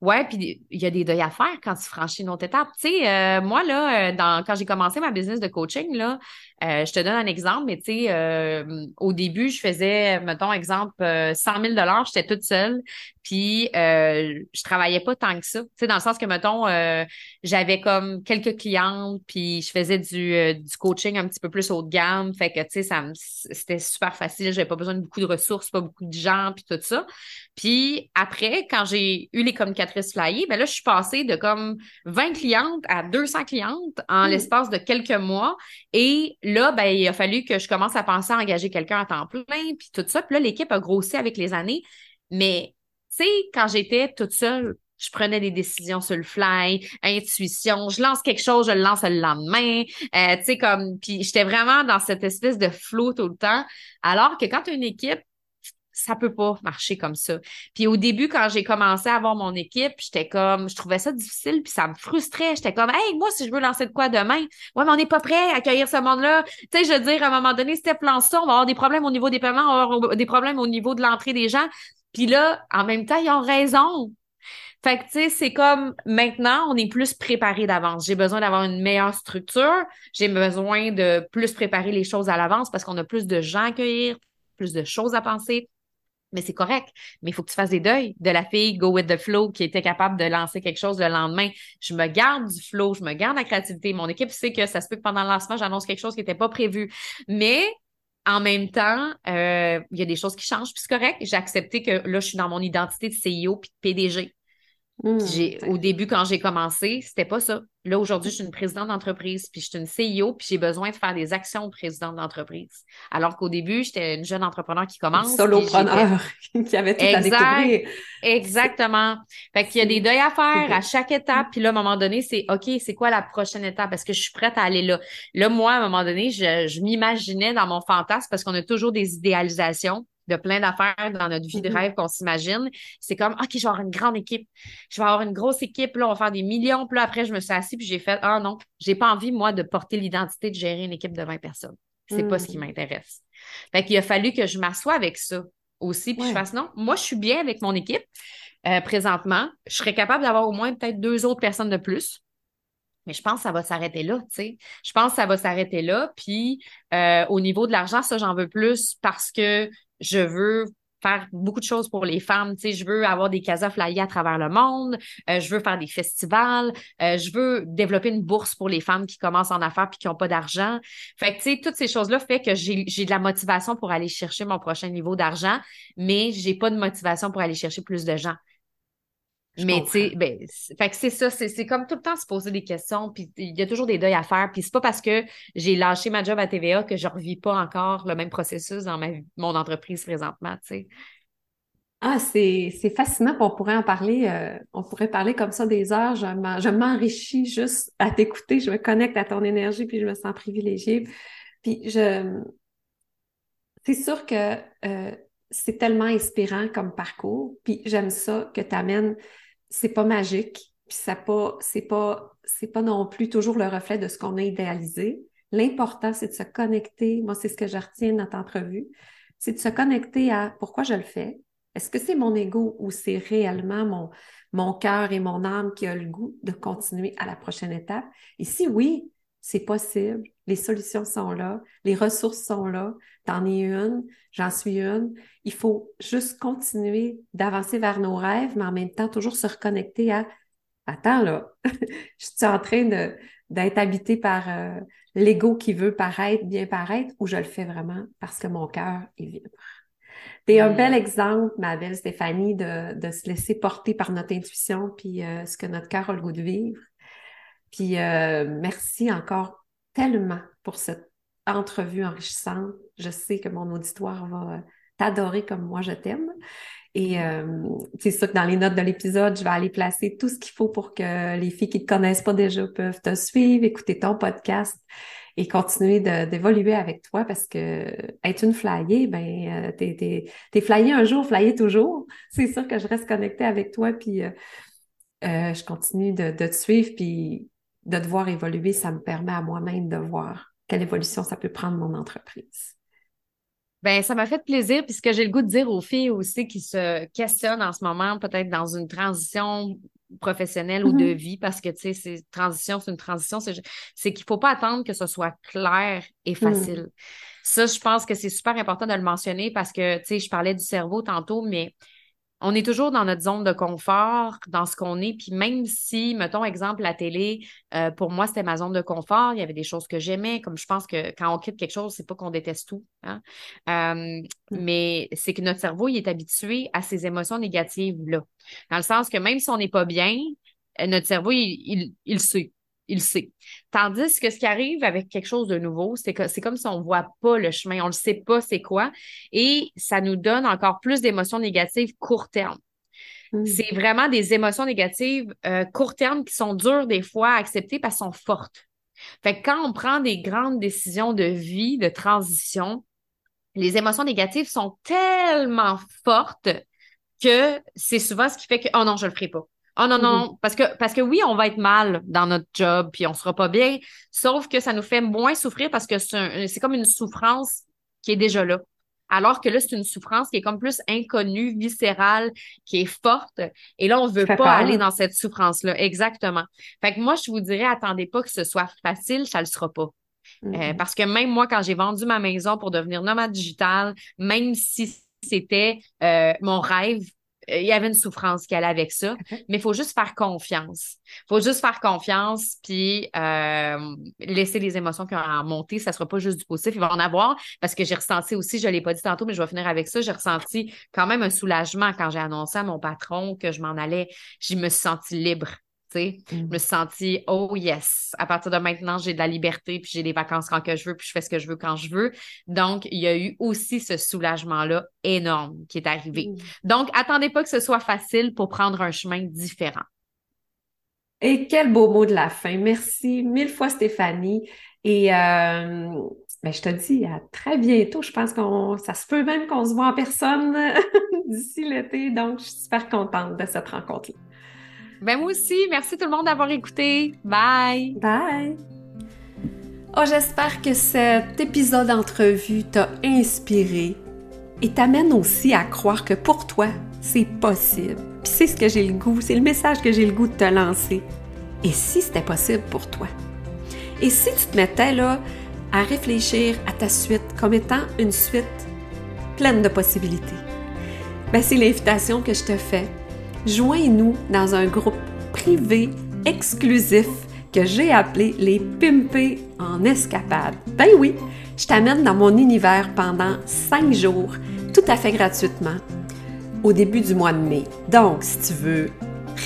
Ouais, puis il y a des deuils à faire quand tu franchis une autre étape. Tu sais, euh, moi, là, euh, dans, quand j'ai commencé ma business de coaching, là, Euh, je te donne un exemple, mais tu sais, euh, au début, je faisais, mettons, exemple, 100 000 j'étais toute seule, puis euh, je travaillais pas tant que ça. Tu sais, dans le sens que, mettons, j'avais comme quelques clientes, puis je faisais du, du coaching un petit peu plus haut de gamme, fait que, tu sais, ça c'était super facile, j'avais pas besoin de beaucoup de ressources, pas beaucoup de gens, puis tout ça. Puis après, quand j'ai eu les communicatrices flyées, ben là, je suis passée de comme 20 clientes à 200 clientes en hmm. l'espace de quelques mois. Et là, ben, il a fallu que je commence à penser à engager quelqu'un à temps plein, puis tout ça. Puis là, l'équipe a grossi avec les années. Mais, tu sais, quand j'étais toute seule, je prenais des décisions sur le fly, intuition, je lance quelque chose, je le lance le lendemain, euh, tu sais, comme, puis j'étais vraiment dans cette espèce de flow tout le temps. Alors que quand une équipe, ça peut pas marcher comme ça. Puis au début, quand j'ai commencé à avoir mon équipe, j'étais comme, je trouvais ça difficile, puis ça me frustrait. J'étais comme, hey, moi, si je veux lancer de quoi demain, ouais, mais on n'est pas prêt à accueillir ce monde-là. Tu sais, je veux dire, à un moment donné, Steph lance ça, on va avoir des problèmes au niveau des paiements, on va avoir des problèmes au niveau de l'entrée des gens. Puis là, en même temps, ils ont raison. Fait que, tu sais, c'est comme maintenant, on est plus préparé d'avance. J'ai besoin d'avoir une meilleure structure. J'ai besoin de plus préparer les choses à l'avance parce qu'on a plus de gens à accueillir, plus de choses à penser mais c'est correct. Mais il faut que tu fasses des deuils de la fille Go with the flow qui était capable de lancer quelque chose le lendemain. Je me garde du flow, je me garde la créativité. Mon équipe sait que ça se peut que pendant le lancement, j'annonce quelque chose qui n'était pas prévu. Mais en même temps, euh, il y a des choses qui changent, puis c'est correct. J'ai accepté que là, je suis dans mon identité de CEO puis de PDG. Mmh, au début, quand j'ai commencé, c'était pas ça. Là, aujourd'hui, je suis une présidente d'entreprise, puis je suis une CEO, puis j'ai besoin de faire des actions de présidente d'entreprise. Alors qu'au début, j'étais une jeune entrepreneur qui commence. Solopreneur qui avait tout à découvrir. Exactement. Fait qu'il y a des deuils à faire à chaque étape, puis là, à un moment donné, c'est OK, c'est quoi la prochaine étape? Parce que je suis prête à aller là? Là, moi, à un moment donné, je, je m'imaginais dans mon fantasme, parce qu'on a toujours des idéalisations de plein d'affaires dans notre vie de mm-hmm. rêve qu'on s'imagine. C'est comme, OK, je vais avoir une grande équipe. Je vais avoir une grosse équipe. Là, on va faire des millions. Puis là, après, je me suis assise puis j'ai fait, ah non, j'ai pas envie, moi, de porter l'identité de gérer une équipe de 20 personnes. C'est pas ce qui mm. m'intéresse. Fait qu'il a fallu que je m'assoie avec ça aussi. Puis je fasse, non, moi, je suis bien avec mon équipe euh, présentement. Je serais capable d'avoir au moins peut-être deux autres personnes de plus. Mais je pense que ça va s'arrêter là, tu sais. Je pense que ça va s'arrêter là. Puis euh, au niveau de l'argent, ça, j'en veux plus parce que je veux faire beaucoup de choses pour les femmes. Tu sais, je veux avoir des casas flyées à travers le monde. Euh, je veux faire des festivals. Euh, je veux développer une bourse pour les femmes qui commencent en affaires puis qui n'ont pas d'argent. Fait que, tu sais, toutes ces choses-là fait que j'ai de la motivation pour aller chercher mon prochain niveau d'argent, mais j'ai pas de motivation pour aller chercher plus de gens mais tu sais, ben, fait que c'est ça, c'est comme tout le temps se poser des questions, puis il y a toujours des deuils à faire, puis c'est pas parce que j'ai lâché ma job à TVA que je revis pas encore le même processus dans ma, mon entreprise présentement, tu sais. Ah, c'est fascinant, on pourrait en parler, euh, on pourrait parler comme ça des heures. Je m'enrichis juste à t'écouter, je me connecte à ton énergie, puis je me sens privilégiée. Puis je, c'est sûr que euh, c'est tellement inspirant comme parcours, puis j'aime ça que tu amènes c'est pas magique, puis ça pas, c'est pas, c'est pas non plus toujours le reflet de ce qu'on a idéalisé. L'important, c'est de se connecter. Moi, c'est ce que je retiens de notre entrevue. C'est de se connecter à pourquoi je le fais. Est-ce que c'est mon ego ou c'est réellement mon, mon cœur et mon âme qui a le goût de continuer à la prochaine étape? Et si oui, c'est possible, les solutions sont là, les ressources sont là, t'en es une, j'en suis une. Il faut juste continuer d'avancer vers nos rêves, mais en même temps, toujours se reconnecter à Attends là, je suis en train d'être habité par euh, l'ego qui veut paraître, bien paraître, ou je le fais vraiment parce que mon cœur est vibre. T'es un bel exemple, ma belle Stéphanie, de, de, se laisser porter par notre intuition puis euh, ce que notre cœur a le goût de vivre. Puis euh, merci encore tellement pour cette entrevue enrichissante. Je sais que mon auditoire va t'adorer comme moi je t'aime. Et euh, c'est sûr que dans les notes de l'épisode, je vais aller placer tout ce qu'il faut pour que les filles qui ne te connaissent pas déjà peuvent te suivre, écouter ton podcast et continuer d'évoluer avec toi parce que être une flyée, ben, euh, t'es, t'es, flyée un jour, flyée toujours. C'est sûr que je reste connectée avec toi, puis euh, je continue de, de te suivre, puis de te voir évoluer, ça me permet à moi-même de voir quelle évolution ça peut prendre mon entreprise. Ben, ça m'a fait plaisir, puisque j'ai le goût de dire aux filles aussi qui se questionnent en ce moment, peut-être dans une transition professionnelle ou de Mhm. vie parce que, tu sais, c'est transition, c'est une transition. C'est qu'il faut pas attendre que ce soit clair et Mhm. facile. Ça, je pense que c'est super important de le mentionner parce que, tu sais, je parlais du cerveau tantôt, mais on est toujours dans notre zone de confort, dans ce qu'on est. Puis même si, mettons, exemple, la télé, euh, pour moi, c'était ma zone de confort. Il y avait des choses que j'aimais. Comme je pense que quand on quitte quelque chose, c'est pas qu'on déteste tout. hein. Euh, mais c'est que notre cerveau, il est habitué à ces émotions négatives-là. Dans le sens que même si on n'est pas bien, euh, notre cerveau, il, il, il sait. Il le sait. Tandis que ce qui arrive avec quelque chose de nouveau, c'est que c'est comme si on voit pas le chemin, on ne sait pas c'est quoi, et ça nous donne encore plus d'émotions négatives court terme. Mhm. C'est vraiment des émotions négatives euh, court terme qui sont dures des fois à accepter parce qu'elles sont fortes. Fait que quand on prend des grandes décisions de vie, de transition, les émotions négatives sont tellement fortes que c'est souvent ce qui fait que oh non, je le ferai pas. Oh non, non, Mhm. non. Parce que, parce que oui, on va être mal dans notre job, puis on sera pas bien, sauf que ça nous fait moins souffrir parce que c'est comme une souffrance qui est déjà là. Alors que là, c'est une souffrance qui est comme plus inconnue, viscérale, qui est forte. Et là, on veut pas peur. aller dans cette souffrance-là. Exactement. Fait que moi, je vous dirais, attendez pas que ce soit facile, ça le sera pas. Euh, Mhm. parce que même moi, quand j'ai vendu ma maison pour devenir nomade digital, même si c'était euh, mon rêve, il y avait une souffrance qui allait avec ça. Mais il faut juste faire confiance. Il faut juste faire confiance, puis euh, laisser les émotions qui ont à monter. Ça ne sera pas juste du positif. Il va en avoir, parce que j'ai ressenti aussi, je ne l'ai pas dit tantôt, mais je vais finir avec ça, j'ai ressenti quand même un soulagement quand j'ai annoncé à mon patron que je m'en allais. Je me suis sentie libre. Je Mhm. me suis sentie, oh yes, à partir de maintenant, j'ai de la liberté, puis j'ai des vacances quand que je veux, puis je fais ce que je veux quand je veux. Donc, il y a eu aussi ce soulagement-là énorme qui est arrivé. Mhm. Donc, attendez pas que ce soit facile pour prendre un chemin différent. Et quel beau mot de la fin. Merci mille fois, Stéphanie. Et euh, ben, je te dis à très bientôt. Je pense qu'on ça se peut même qu'on se voit en personne d'ici l'été. Donc, je suis super contente de cette rencontre-là. Ben moi aussi, merci tout le monde d'avoir écouté. Bye! Bye! Oh, j'espère que cet épisode d'entrevue t'a inspiré et t'amène aussi à croire que pour toi, c'est possible. Puis c'est ce que j'ai le goût, c'est le message que j'ai le goût de te lancer. Et si c'était possible pour toi? Et si tu te mettais là à réfléchir à ta suite comme étant une suite pleine de possibilités? Ben, c'est l'invitation que je te fais. Joins-nous dans un groupe privé exclusif que j'ai appelé les Pimpés en escapade. Ben oui, je t'amène dans mon univers pendant cinq jours, tout à fait gratuitement, au début du mois de mai. Donc, si tu veux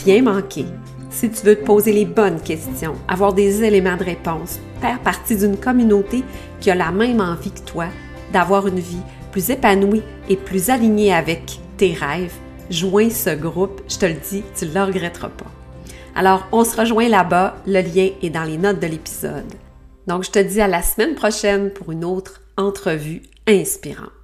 rien manquer, si tu veux te poser les bonnes questions, avoir des éléments de réponse, faire partie d'une communauté qui a la même envie que toi, d'avoir une vie plus épanouie et plus alignée avec tes rêves, joins ce groupe, je te le dis, tu ne le regretteras pas. Alors, on se rejoint là-bas, le lien est dans les notes de l'épisode. Donc, je te dis à la semaine prochaine pour une autre entrevue inspirante.